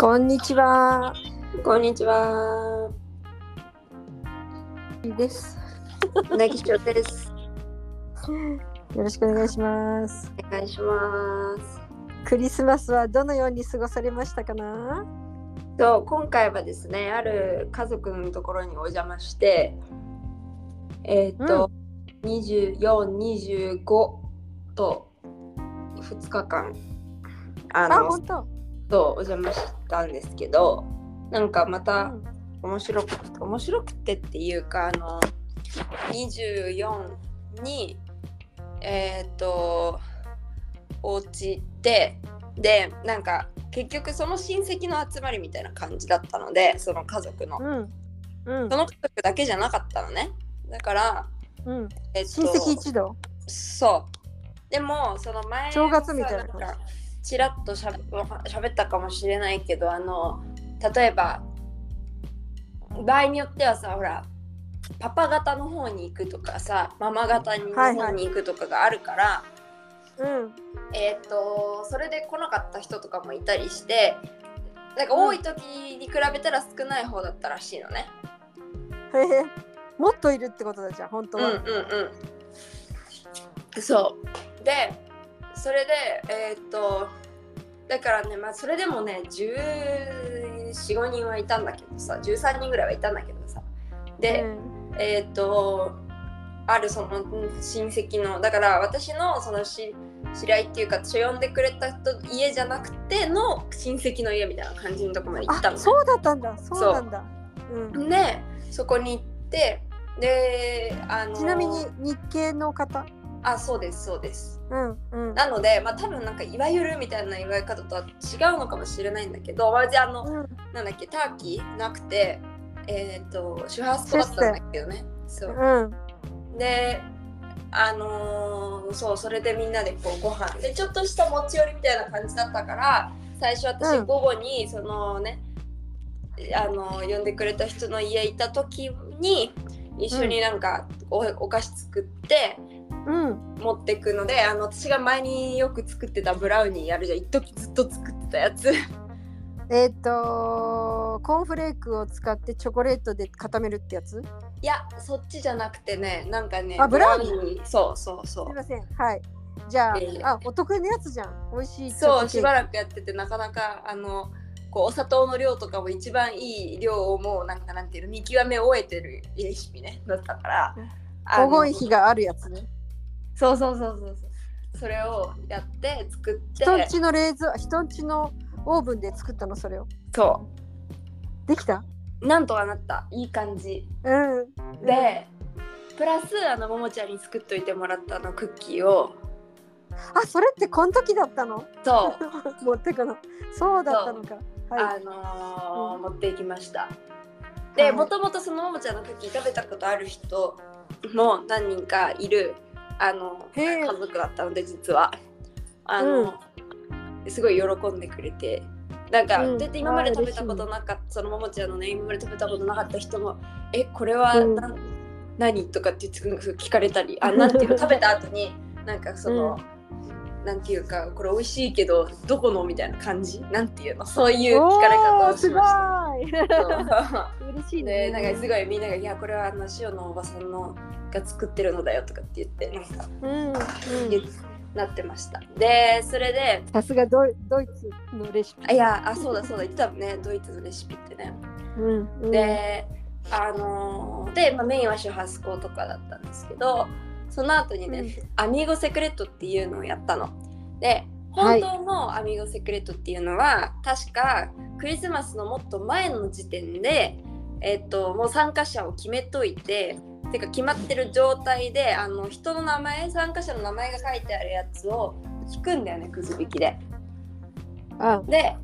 こんにちは。こんにちは。です。なぎしょです。よろしくお願いします。お願いします。クリスマスはどのように過ごされましたかな？そう今回はですね、ある家族のところにお邪魔して、えっ、と、24、25と2日間、ああ、の、本当。そうお邪魔したんですけど、なんかまうたん面白くて、面白くてっていうか、あの、24に、えっ、と、お家で、で、なんか結局その親戚の集まりみたいな感じだったので、その家族の。うん。うんそ。の家族だけじゃなかったのね。だから、うん。えっと、親戚一同？そう。でも、その前正月みたいなちらっとしゃべ喋ったかもしれないけど、あの、例えば、場合によってはさ、ほら、パパ方の方に行くとかさ、ママ方の方に行くとかがあるから、うん。えっ、と、それで来なかった人とかもいたりして、なんか多い時に比べたら少ない方だったらしいのね。へへ。もっといるってことだじゃん、本当は。うんうんうんそうでそれでえーっとだからねまあそれでもね1415人はいたんだけどさ13人ぐらいはいたんだけどさで、えーっとあるそのうん親戚のだから私のそのし知り合いっていうか呼んでくれた人家じゃなくての親戚の家みたいな感じのとこまで行ったのそうだったんだ。そうなんだ。うん。でそこに行ってであのちなみに日系の方？あそうですそうですうんうん。なのでまあ多分なんかいわゆるみたいな言われ方とは違うのかもしれないんだけど、まあ、のうんなんだっけターキーなくてえっ、とシュハスコだったんだけどねそううん。であのーそうそれでみんなでこうご飯でちょっとした持ち寄りみたいな感じだったから最初私うん午後にそのね、あのー呼んでくれた人の家行った時に一緒になんかお,、お菓子作ってうん。持ってくのであの私が前によく作ってたブラウニーやるじゃん。一時ずっと作ってたやつ。えっと、コーンフレークを使ってチョコレートで固めるってやつ？いやそっちじゃなくてねなんかねあブラウニー。そうそうそう。すいません。はい。じゃあ、ええあ、お得意のやつじゃん。美味しい。そうしばらくやっててなかなかあのこうお砂糖の量とかも一番いい量をもうなんかなんていうの見極め終えてるレシピねだったから。黄金比があるやつね。そうそうそうそうそう。それをやって作って。人んちの冷蔵、人んちのオーブンで作ったの、それを。そできた？うなんとはなった。いい感じ。うん。で、プラスあのももちゃんに作っといてもらったあのクッキーを。あ、それってこの時だったの？そう。持ってくの。そうだったのか。はい。あのーうん。持っていきました。はでいもともとそのももちゃんのクッキー食べたことある人も何人かいるあの家族だったので実は。あの、すごい喜んでくれて。なんか、うん。だって今まで食べたことなかったそのももちゃんのね今まで食べたことなかった人も「えこれはうん。な、何?」とかって聞かれたりあなんていうの食べた後になんかその、なんていうか これ美味しいけどどこのみたいな感じ？なんていうの？そういう聞かれ方をしました。した。そう。嬉しいでね。なんかすごいみんなが「いやこれはあの塩のおばさんのが作ってるのだよ」とかって言ってなんかうん。言っなってました。でそれでさすがドイドイツのレシピ。あいやあそうだそうだ言ってたもんね ドイツのレシピってね。うん。うん、であのーで、まあ、メインはシュハスコとかだったんですけどその後にね、うんアミーゴセクレットっていうのをやったの。ではい本当のアミーゴセクレットっていうのは、確かクリスマスのもっと前の時点で、えっともう参加者を決めといててか決まってる状態であの人の名前参加者の名前が書いてあるやつを引くんだよねくじ引きで。あ、で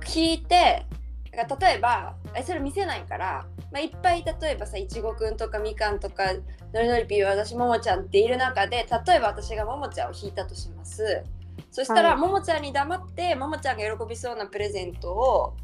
聞いて例えばえそれ見せないから、まあ、いっぱい例えばさいちごくんとかみかんとかのりのりぴー私ももちゃんっている中で例えば私がももちゃんを引いたとしますそしたら、はいももちゃんに黙ってももちゃんが喜びそうなプレゼントを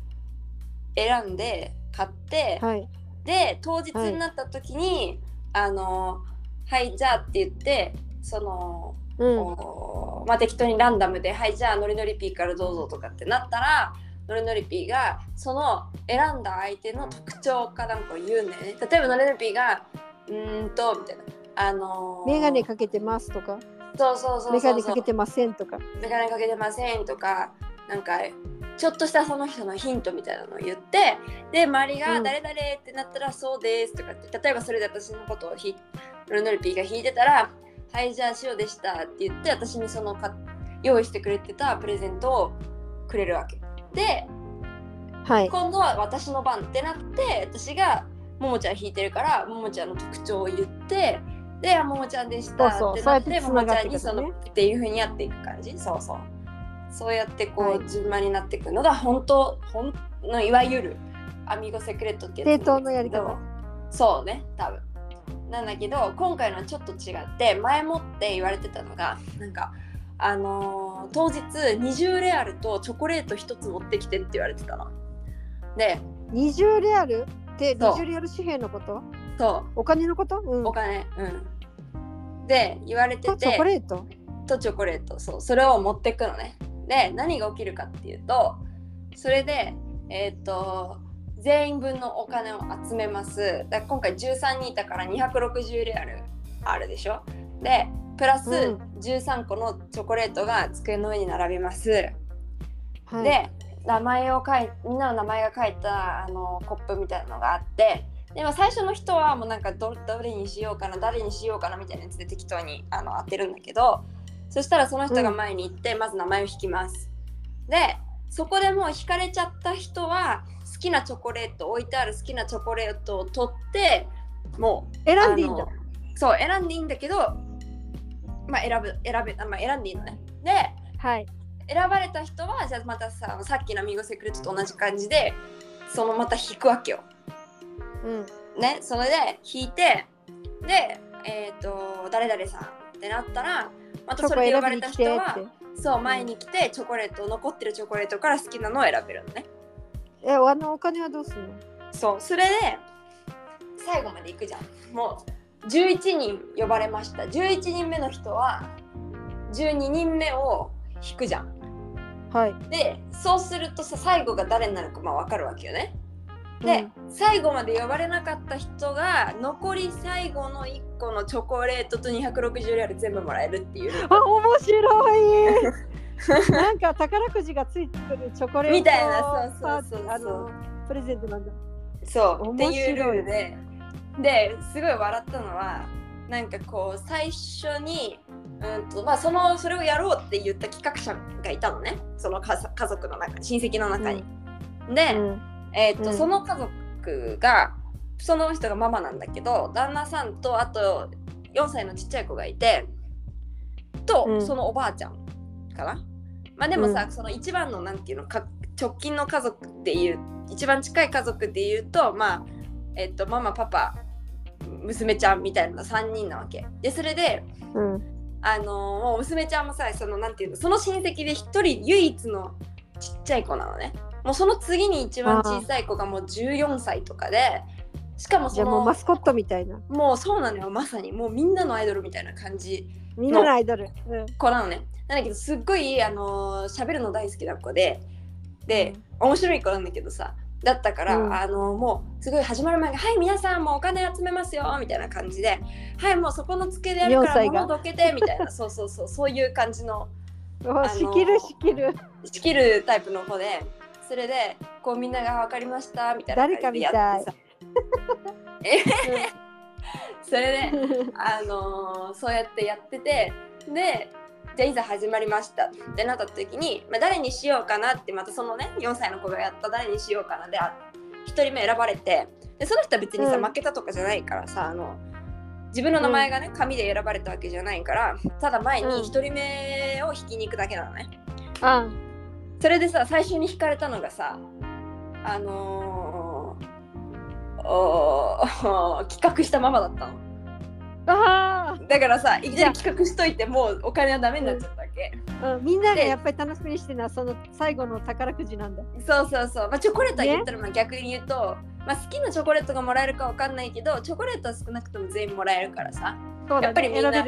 選んで買って、はい。で当日になった時に、あのはいじゃあって言ってそのうん。まあ、適当にランダムで「はいじゃあノリノリピーからどうぞ」とかってなったらノリノリピーがその選んだ相手の特徴かなんかを言うんだよね。例えばノリノリピーがうーんとみたいな。あのー、メガネかけてますとか、そうそうそうそう。メガネかけてませんとか？メガネかけてませんとかなんかちょっとしたその人のヒントみたいなのを言ってで周りがうん。誰々ってなったらそうですとかって例えばそれで私のことをひノルノルピーが弾いてたらはいじゃあ塩でしたって言って私にそのか用意してくれてたプレゼントをくれるわけ。ではい。今度は私の番ってなって私がももちゃん弾いてるからももちゃんの特徴を言ってであももちゃんでしたってなってももちゃんにそのっていくのね。っていう風にやっていく感じ。そうそうそうやってこう、はい。順番になっていくのが本当本のいわゆるアミゴセクレットってやつのやり方。そうね多分。なんだけど今回のはちょっと違って前もって言われてたのがなんかあのー当日20レアルとチョコレート1つ持ってきてって言われてたの。で20レアルってそう。20レアル紙幣のこと？そお金のこと？うん。うお。金うん。で言われてとチョてコレート？とチョコレートそう。それを持ってくのねで何が起きるかっていうとそれでえっ、と全員分のお金を集めます。だ今回13人いたから260レアルあるでしょ？でプラスうん。13個のチョコレートが机の上に並びます、はい。で名前を書いみんなの名前が書いたあのコップみたいなのがあってでも最初の人はもうなんかどどれにしようかな誰にしようかなみたいなやつで適当にあの当てるんだけどそしたらその人が前に行って、まず名前を引きますでそこでもう引かれちゃった人は好きなチョコレート置いてある好きなチョコレートを取ってもう選んでいいんだ。そう選んでいいんだけどまあ選ぶ選べあまあ選んでいいのねではい。選ばれた人はじゃあまたささっきのミゴセクレットと同じ感じでそのまた引くわけよ。うん。ねそれで引いてでえっ、と誰々さんってなったらまたそチョコれで呼ばれた人は。そう前に来てチョコレート残ってるチョコレートから好きなのを選べるのね。え、あのお金はどうするの？そうそれで最後まで行くじゃん。もう11人呼ばれました11人目の人は12人目を引くじゃん。はい。でそうするとさ最後が誰になるかまあ分かるわけよね。で、最後まで呼ばれなかった人が残り最後の1個のチョコレートと260レアル全部もらえるっていう。あ、面白い。なんか宝くじがついてくるチョコレートみたいなそうそうそうそうプレゼントなんだ。そう。って面白いいうルールでですごい笑ったのはなんかこう最初にうんとまあそのそれをやろうって言った企画者がいたのね。その家家族の中親戚の中に。で、うんえーっとうん。その家族がその人がママなんだけど旦那さんとあと4歳のちっちゃい子がいてと、うん。そのおばあちゃんかな。まあでもさ、うその一番のなんていうのか直近の家族っていう一番近い家族っていうとまあえっとママパパ娘ちゃんみたいな3人なわけ。でそれでうん。あのー娘ちゃんもさそのなんていうのその親戚で一人唯一のちっちゃい子なのねもうその次に一番小さい子がもう14歳とかでしかもじゃあもうそのマスコットみたいな。もうそうなのよまさにもうみんなのアイドルみたいな感じみんなのアイドル。うん。子なのねなんだけどすっごいあのー喋るの大好きな子でで、面白い子なんだけどさだったから、うんあのもうすごい始まる前に「はい皆さんもうお金集めますよ」みたいな感じで「はいもうそこの机でやるか4ら歳が物どけて」みたいなそうそうそうそういう感じの あ仕切る仕切る。仕切るタイプの子でそれでこうみんなが「分かりました」みたいな感じでやってさ。それであのーそうやってやっててでじゃあいざ始まりました。ってなった時に、まあ、誰にしようかなってまたそのね4歳の子がやった誰にしようかなであ1人目選ばれてでその人は別にさ、うん。負けたとかじゃないからさあの自分の名前がね紙で選ばれたわけじゃないからただ前に1人目を引きに行くだけなのね。あ、それでさ最初に引かれたのがさあのー 企画したママだったの。あだからさいきなり企画しといてもうお金はダメになっちゃったわけ、あ、うん、みんながやっぱり楽しみにしてるのはその最後の宝くじなんだ。そうそうそう、まあ、チョコレートは言ったらまあ逆に言うと、まあ、好きなチョコレートがもらえるかわかんないけどチョコレートは少なくとも全員もらえるからさ、そうだね、やっぱりみんなね。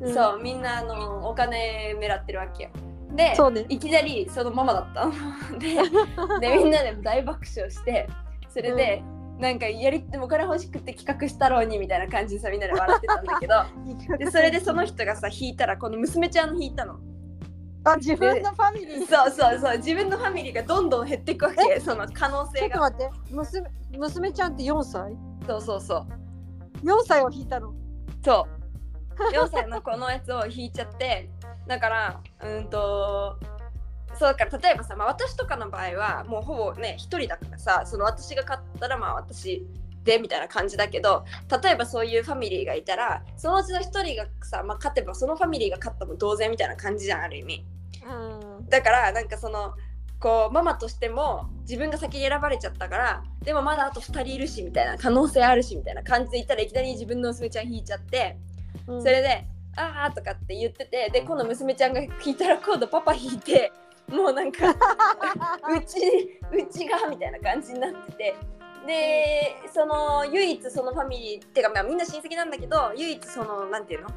うん。そうみんなあのお金狙ってるわけよで、そうね。いきなりそのママだった。の ででみんなで大爆笑してそれで、なんかやりでもお金欲しくて企画したろうにみたいな感じでさみんなで笑ってたんだけど でそれでその人がさ弾いたらこの娘ちゃんの弾いたの。あ自分のファミリー。そうそうそう自分のファミリーがどんどん減っていくわけその可能ちょっと性が待って。娘娘ちゃんって4歳？そうそうそう。4歳を引いたの？そう。4歳の子のやつを弾いちゃってだからうんとそうだから例えばさ、まあ、私とかの場合はもうほぼね一人だからさその私が勝ったらまあ私でみたいな感じだけど例えばそういうファミリーがいたらそのうちの一人がさ、まあ、勝てばそのファミリーが勝ったも同然みたいな感じじゃんある意味。うん。だからなんかそのこうママとしても自分が先に選ばれちゃったからでもまだあと2人いるしみたいな可能性あるしみたいな感じでいったらいきなり自分の娘ちゃん引いちゃってうん。それで「ああ」とかって言っててで今度娘ちゃんが引いたら今度パパ引いてもうなんか うちうちがみたいな感じになってて。でその唯一そのファミリーってかまあみんな親戚なんだけど唯一そのなんていうの？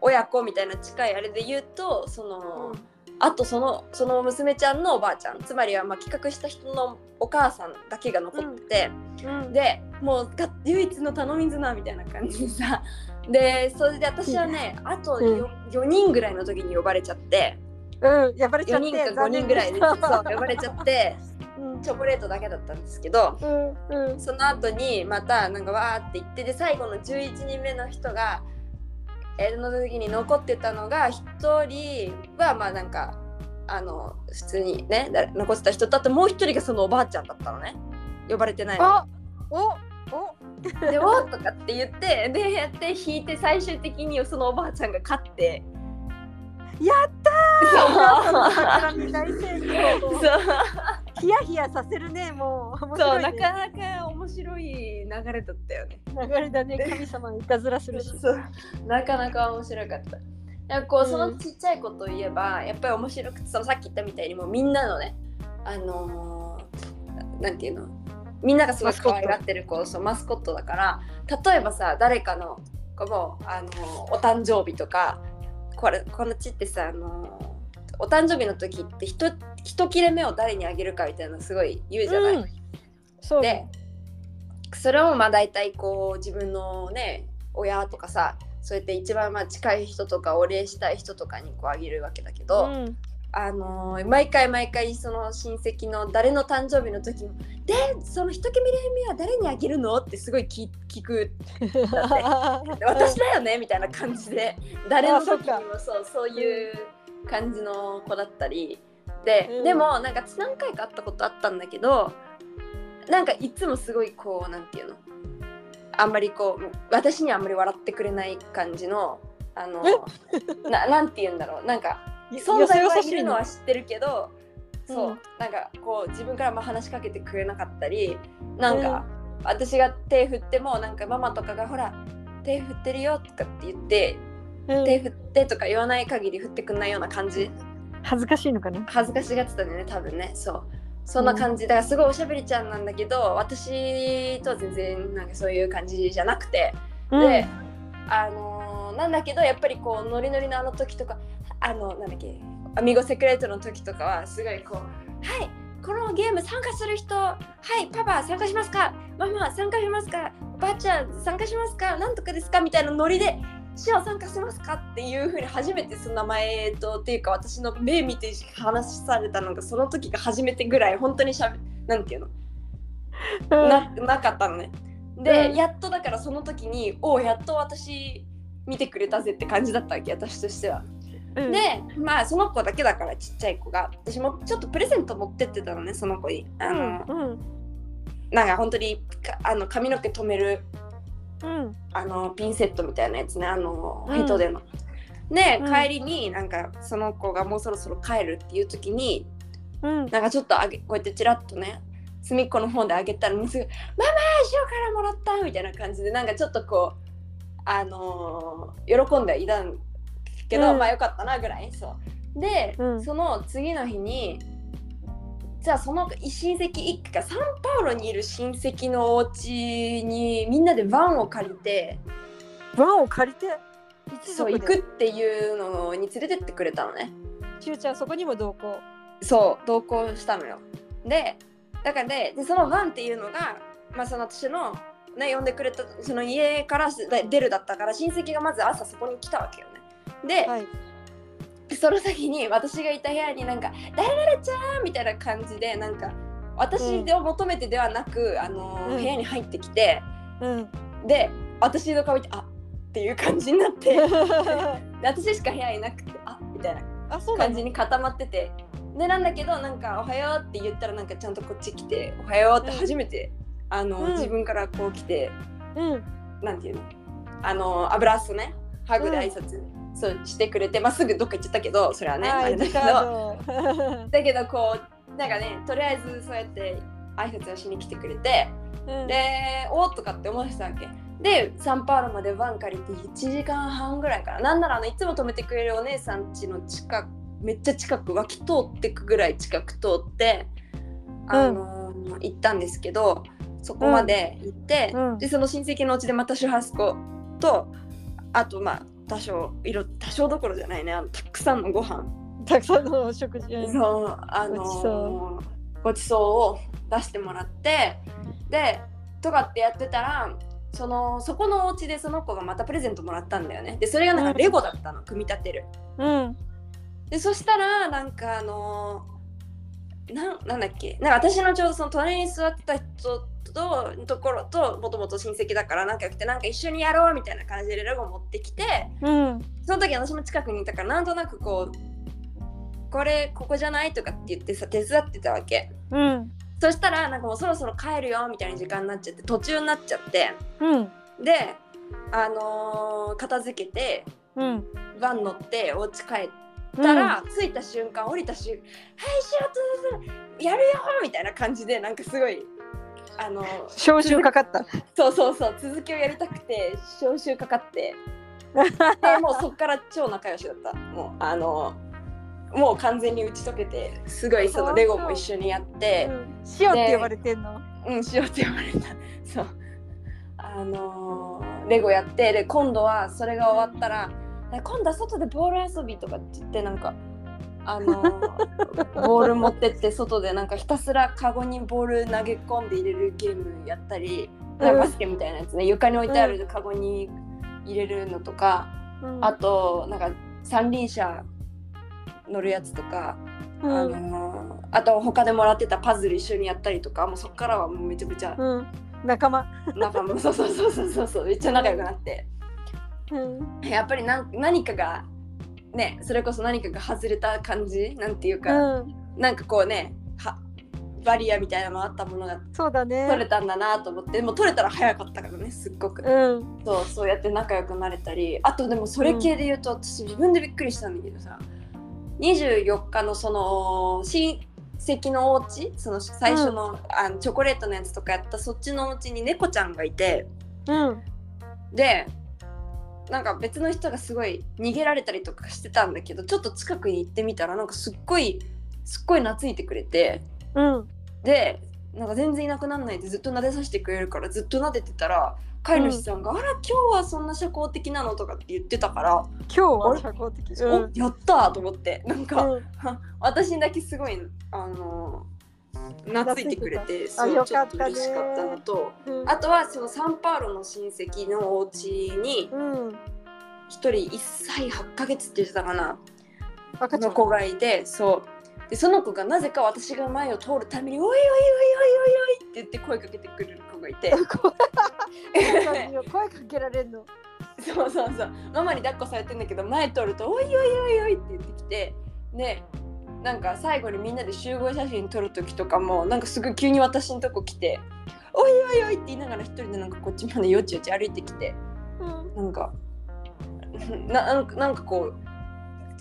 親子みたいな近いあれで言うとその、あとそのその娘ちゃんのおばあちゃんつまりはまあ企画した人のお母さんだけが残ってて。うん。でもうが唯一の頼み綱みたいな感じでさ でそれで私はねあとうん。4, 4人ぐらいの時に呼ばれちゃってうん呼ばれちゃ4って人か5人ぐらいでそう呼ばれちゃって うん。チョコレートだけだったんですけどうんうん。その後にまたなんかわーって言ってで最後の11人目の人がえーの時に残ってたのが1人はまあなんかあの普通にねだ残ってた人とあともう1人がそのおばあちゃんだったのね。呼ばれてないの。あおお。でおとかって言ってでやって引いて最終的にそのおばあちゃんが勝ってやったー！桜見大成功そうヒヤヒヤさせるねもう。面そうなかなか面白い流れだったよね。流れだね。神様にいたずらするし。そう。なかなか面白かった。やっぱこううん。そのちっちゃい子といえば、やっぱり面白くてそのさっき言ったみたいにもうみんなのねあのーなんていうの？みんながすごい可愛がってる子そうマスコットだから例えばさ誰かの子も、あのーお誕生日とかこれこのちってさ、あのーお誕生日の時ってひと一切れ目を誰にあげるかみたいなのすごい言うじゃない？うん。そうでそれをまあ大体こう自分のね親とかさそうやって一番まあ近い人とかお礼したい人とかにこうあげるわけだけど、うんあのー毎回毎回その親戚の誰の誕生日の時も「でその一切れ目は誰にあげるの?」ってすごい聞聞く。で 私だよねみたいな感じで。誰の時にもそうそういう感じの子だったり。で、うん。でもなんか何回か会ったことあったんだけどなんかいつもすごいこうなんていうの？あんまりこう私にはあんまり笑ってくれない感じのあのななんて言うんだろう。なんか存在はいるのは知ってるけどそう、うんなんかこう自分からも話しかけてくれなかったりなんか、私が手振ってもなんかママとかがほら手振ってるよとかって言って、うん。手振ってとか言わない限り振ってくんないような感じ。恥ずかしいのかな？恥ずかしがってたんだよね多分ね。そう。そんな感じ。だからすごいおしゃべりちゃんなんだけど私とは全然なんかそういう感じじゃなくて。で、あのーなんだけどやっぱりこうノリノリのあの時とかあのなんだっけアミゴセクレートの時とかはすごいこう「はいこのゲーム参加する人はいパパ参加しますかママ参加しますかおばあちゃん参加しますかなんとかですか?」みたいなノリで「シオ参加しますか?」っていうふうに初めてその名前とっていうか私の目見て話されたのがその時が初めてぐらい本当にしゃべなんていうのうんななかったのね。で、うんやっとだからその時におおやっと私見てくれたぜって感じだったわけ私としては。うん。でまあその子だけだからちっちゃい子が。私もちょっとプレゼント持ってってたのねその子に。あの、うんなんか本当にかあの髪の毛留めるうん。あのピンセットみたいなやつね。あのうん。人での。で、うん。帰りになんかその子がもうそろそろ帰るっていう時にうん。なんかちょっとあげこうやってチラッとね隅っこの方であげたらもうすぐ「ママ塩からもらった!」みたいな感じでなんかちょっとこうあのー喜んではいたんけど、うん。まあよかったなぐらい。そう。で、うん。その次の日にじゃあその親戚一家がサンパウロにいる親戚のお家にみんなでバンを借りてバンを借りて？一そう行くっていうのに連れてってくれたのね。しゅうちゃんそこにも同行？そう同行したのよ。でだからででそのワンっていうのが、まあ、その私の、ね、呼んでくれたその家から出るだったから親戚がまず朝そこに来たわけよ。ねで、はい。その時に私がいた部屋になんか「誰々ちゃん!」みたいな感じでなんか私を求めてではなく、あのうん。部屋に入ってきてうん。で私の顔見て「あっていう感じになって で私しか部屋いなくて「あみたいな感じに固まっててでなんだけどなんか「おはよう」って言ったらなんかちゃんとこっち来て「おはよう」って初めて、あの、うん。自分からこう来てうん。なんていうの？あの油っそね。ハグで挨拶、そうしてくれてまあ、すぐどっか行っちゃったけどそれはね、あはいれだけど。だけどこうなんかねとりあえずそうやって挨拶をしに来てくれてうん。でおーとかって思ってたわけ。でサンパウロまでバン借りて1時間半ぐらいかな。なんならあのいつも止めてくれるお姉さん家の近くめっちゃ近く脇通ってくぐらい近く通ってあのー行ったんですけどそこまで行って、うん。でその親戚のうちでまたシュハスコとあとまあ多少色多少どころじゃないね。あのたくさんのご飯。たくさんのお食事。うんそうあのごちそごちそうを出してもらってでとかってやってたらそのそこのお家でその子がまたプレゼントもらったんだよね。でそれがなんうん。かレゴだったの、組み立てる。うん。でそしたらなんかあのなんなんだっけ。なんか私のちょうどその隣に座ってた人とところともともと親戚だから仲良くてなんか一緒にやろうみたいな感じでレゴ持ってきてうん。その時私も近くにいたからなんとなくこうこれここじゃないとかって言ってさ手伝ってたわけ。うん。そしたらなんかもうそろそろ帰るよみたいな時間になっちゃって途中になっちゃってうん。であのー片付けてうん。バン乗ってお家帰ったら、着いた瞬間降りた瞬間「はい仕事やるよ!」みたいな感じでなんかすごいあのー招集かかった。そうそうそう続きをやりたくて招集かかって。でもうそっから超仲良しだった。もうあのもう完全に打ち解けてすごいそのレゴも一緒にやって。塩って呼ばれてんの？うんしようって言われた。そう。あのーレゴやってで今度はそれが終わったら今度は外でボール遊びとかって言ってなんかあのーボール持ってって外でなんかひたすらカゴにボール投げ込んで入れるゲームやったり、なんかバスケみたいなやつね。床に置いてあるカゴに入れるのとか、うん。あとなんか三輪車乗るやつとか、うん。あのーあと他でもらってたパズル一緒にやったりとかもうそっからはもうめちゃめちゃうん。仲間。仲間。そうそうそうそうそう。そうめっちゃ仲良くなって。うん。やっぱりなん何かがねそれこそ何かが外れた感じなんていうか、うん。なんかこうねはバリアみたいなのあったものがそうだね。取れたんだなと思ってでも取れたら早かったからねすっごく、うん。そうそうやって仲良くなれたりあとでもそれ系で言うと、私自分でびっくりしたんだけどさ24日のその親戚のお家その最初の,、あのチョコレートのやつとかやったそっちのお家に猫ちゃんがいてうん。でなんか別の人がすごい逃げられたりとかしてたんだけどちょっと近くに行ってみたらなんかすっごいすっごい懐いてくれてうんでなんか全然いなくならないでずっと撫でさせてくれるからずっと撫でてたら飼い主さんが「あら今日はそんな社交的なの?」とかって言ってたから今日は社交的「おやった!」と思ってなんか、うん 私にだけすごいあの懐いてくれてあそうちょっと嬉しかったのとうん。あとはそのサンパウロの親戚のお家にうん。一人1歳8ヶ月って言ってたかな。赤ちゃん。の子がいてそう。でその子がなぜか私が前を通るために「おいおいおいおいおいおい」って言って声かけてくれる子がいて。声かけられるの。そうそうそう。ママに抱っこされてんだけど前通ると「おいおいおいおい」って言ってきてでなんか最後にみんなで集合写真撮る時とかもなんかすぐ急に私のとこ来て「おいおいおい」って言いながら一人でなんかこっちまでよちよち歩いてきてうん。なんかななんかなんかこう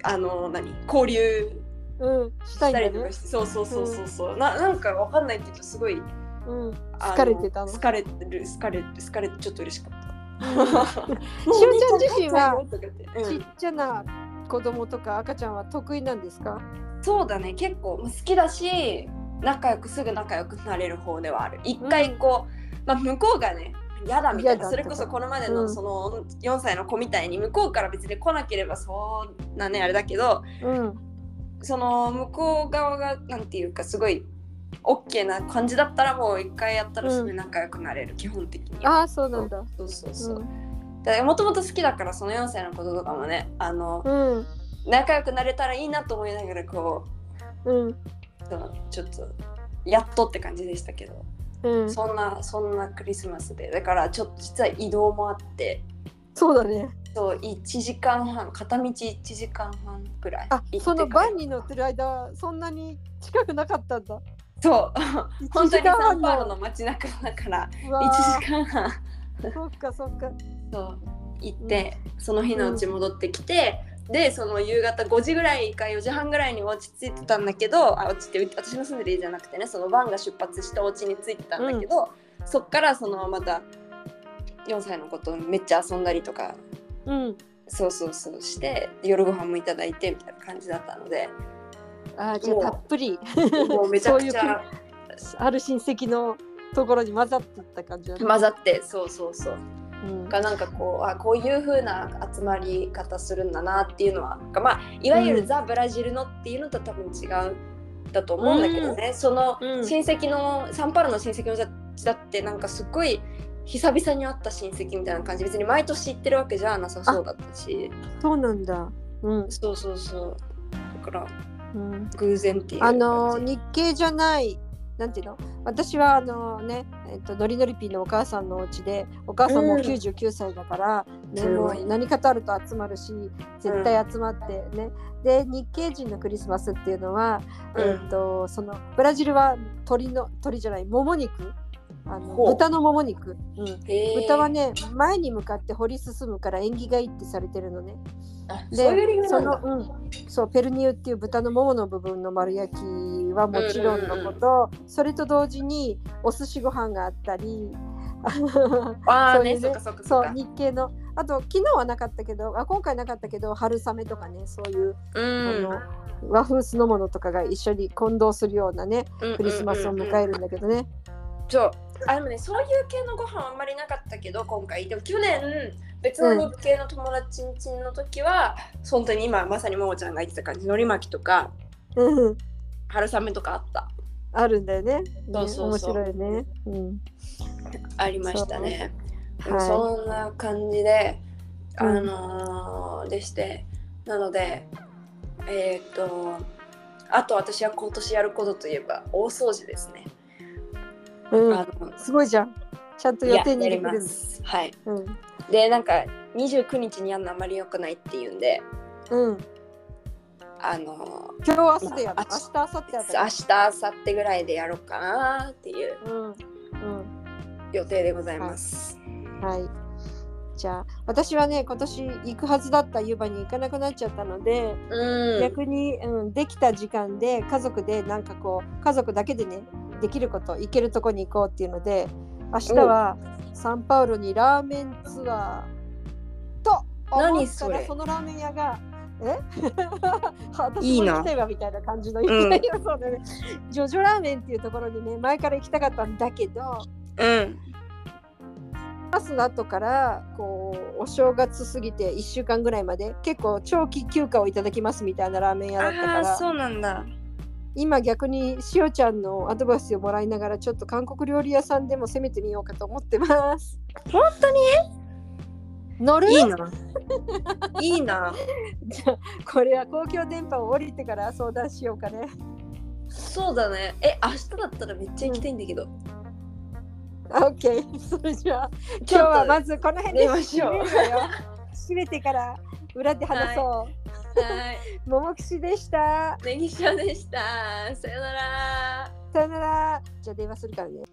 あの何交流うんしたりとかして、そうそうそうそうそう、ななんかわかんないけどすごいうん。疲れてたの？疲れてる疲れ疲れてちょっと嬉しかった。しおちゃん自身はちっちゃな子供とか赤ちゃんは得意なんですか？そうだね。結構好きだし仲良くすぐ仲良くなれる方ではある。一回こう、まあ、向こうがね嫌だみたいな。それこそこのまでうん。のその4歳の子みたいに向こうから別に来なければそんなねあれだけどうん。その向こう側がなんていうかすごい OK な感じだったらもう一回やったらすぐ仲良くなれる、基本的には。ああそうなんだ。そうそうそう、もともと好きだからその4歳のこととかもねあの、うん仲良くなれたらいいなと思いながらこうんうそのちょっとやっとって感じでしたけど、うん。そんなそんなクリスマスで。だからちょっと実は移動もあって。そうだね。そう1時間半片道1時間半くらいあ行ってその帰バンに乗ってる間そんなに近くなかったんだ。そう。本1時当にサンパウロのの街中だからうわ1時間半ーそっかそっか。そう行って、その日のうち戻ってきて、でその夕方5時ぐらいか4時半ぐらいにお家着いてたんだけどあお家って私の住んでる家じゃなくてねそのバンが出発したお家に着いてたんだけど、そっからそのまた4歳の子とめっちゃ遊んだりとかうん。そうそうそうして夜ご飯もいただいてみたいな感じだったのであーじゃあたっぷり。もうめちゃくちゃある親戚のところに混ざってた感じだね混ざってそうそうそう。うんがなんかこうあこういう風な集まり方するんだなっていうのはがまあいわゆるうん。ザ・ブラジルのっていうのと多分違うだと思うんだけどね、そのうん親戚のサンパウロの親戚の人だってなんかすっごい久々に会った親戚みたいな感じ別に毎年行ってるわけじゃなさそうだったし。そうなんだ。うん。そうそうそう。だからうん。偶然っていうあの日系じゃないなんていうの？私はあのね、えっと、ノリノリピーのお母さんのお家でお母さんもうん。99歳だから、ねすごいもう何かとあると集まるし絶対集まってね、で日系人のクリスマスっていうのは、うん。えっとそのブラジルは鶏の鶏じゃないもも肉あの豚のもも肉、うん、豚はね前に向かって掘り進むから縁起がいいってされてるのね。あでその、うん、そうペルニューっていう豚のももの部分の丸焼きはもちろんのこと、それと同時にお寿司ご飯があったり。ああ そうね。そう日系の。あと昨日はなかったけどあ今回なかったけど春雨とかねそういう、うん。あの和風酢の物とかが一緒に混同するようなねクリスマスを迎えるんだけどね。そうあでもねそういう系のご飯あんまりなかったけど今回。でも去年別の日系の友達んちの時は、本当に今まさにももちゃんが言ってた感じのり巻きとかうん。春雨とかあった。あるんだよね。ねそうそうそう。面白いね。うん。ありましたね。そそんな感じで、うん。あのーでしてなのでえっ、とあと私は今年やることといえば大掃除ですね、うんあのすごいじゃん。ちゃんと予定に入れま。すはいうんでなんか29日にやるのあんまり良くないっていうんでうん。あの今日明日でやる。あ明日明後日あ明。日明後日ぐらいでやろうかなっていううん。予定でございます。うん。はい。じゃあ私はね今年行くはずだった湯葉に行かなくなっちゃったので、うん、逆に、うん、できた時間で家族でなんかこう家族だけでねできること行けるとこに行こうっていうので明日はサンパウロにラーメンツアーと思った何それ？らそのラーメン屋がえ？私 いいな。も行きたいわみたいな感じの、ん。そうだね。ジョジョラーメンっていうところにね前から行きたかったんだけどうん、バスの後からこうお正月過ぎて1週間ぐらいまで結構長期休暇をいただきますみたいなラーメン屋だったから。ああそうなんだ。今逆にしおちゃんのアドバイスをもらいながらちょっと韓国料理屋さんでも攻めてみようかと思ってます。本当に？乗る？いいな。いいな。じゃあこれは公共電波を降りてから相談しようかね。そうだね。え明日だったらめっちゃ行きたいんだけど。あ OK それじゃあ今日はまずこの辺で寝ましょう。締めてから裏で話そう。はい。ももくしでした。ネギショでした。さよなら。さよなら。じゃあ電話するからね。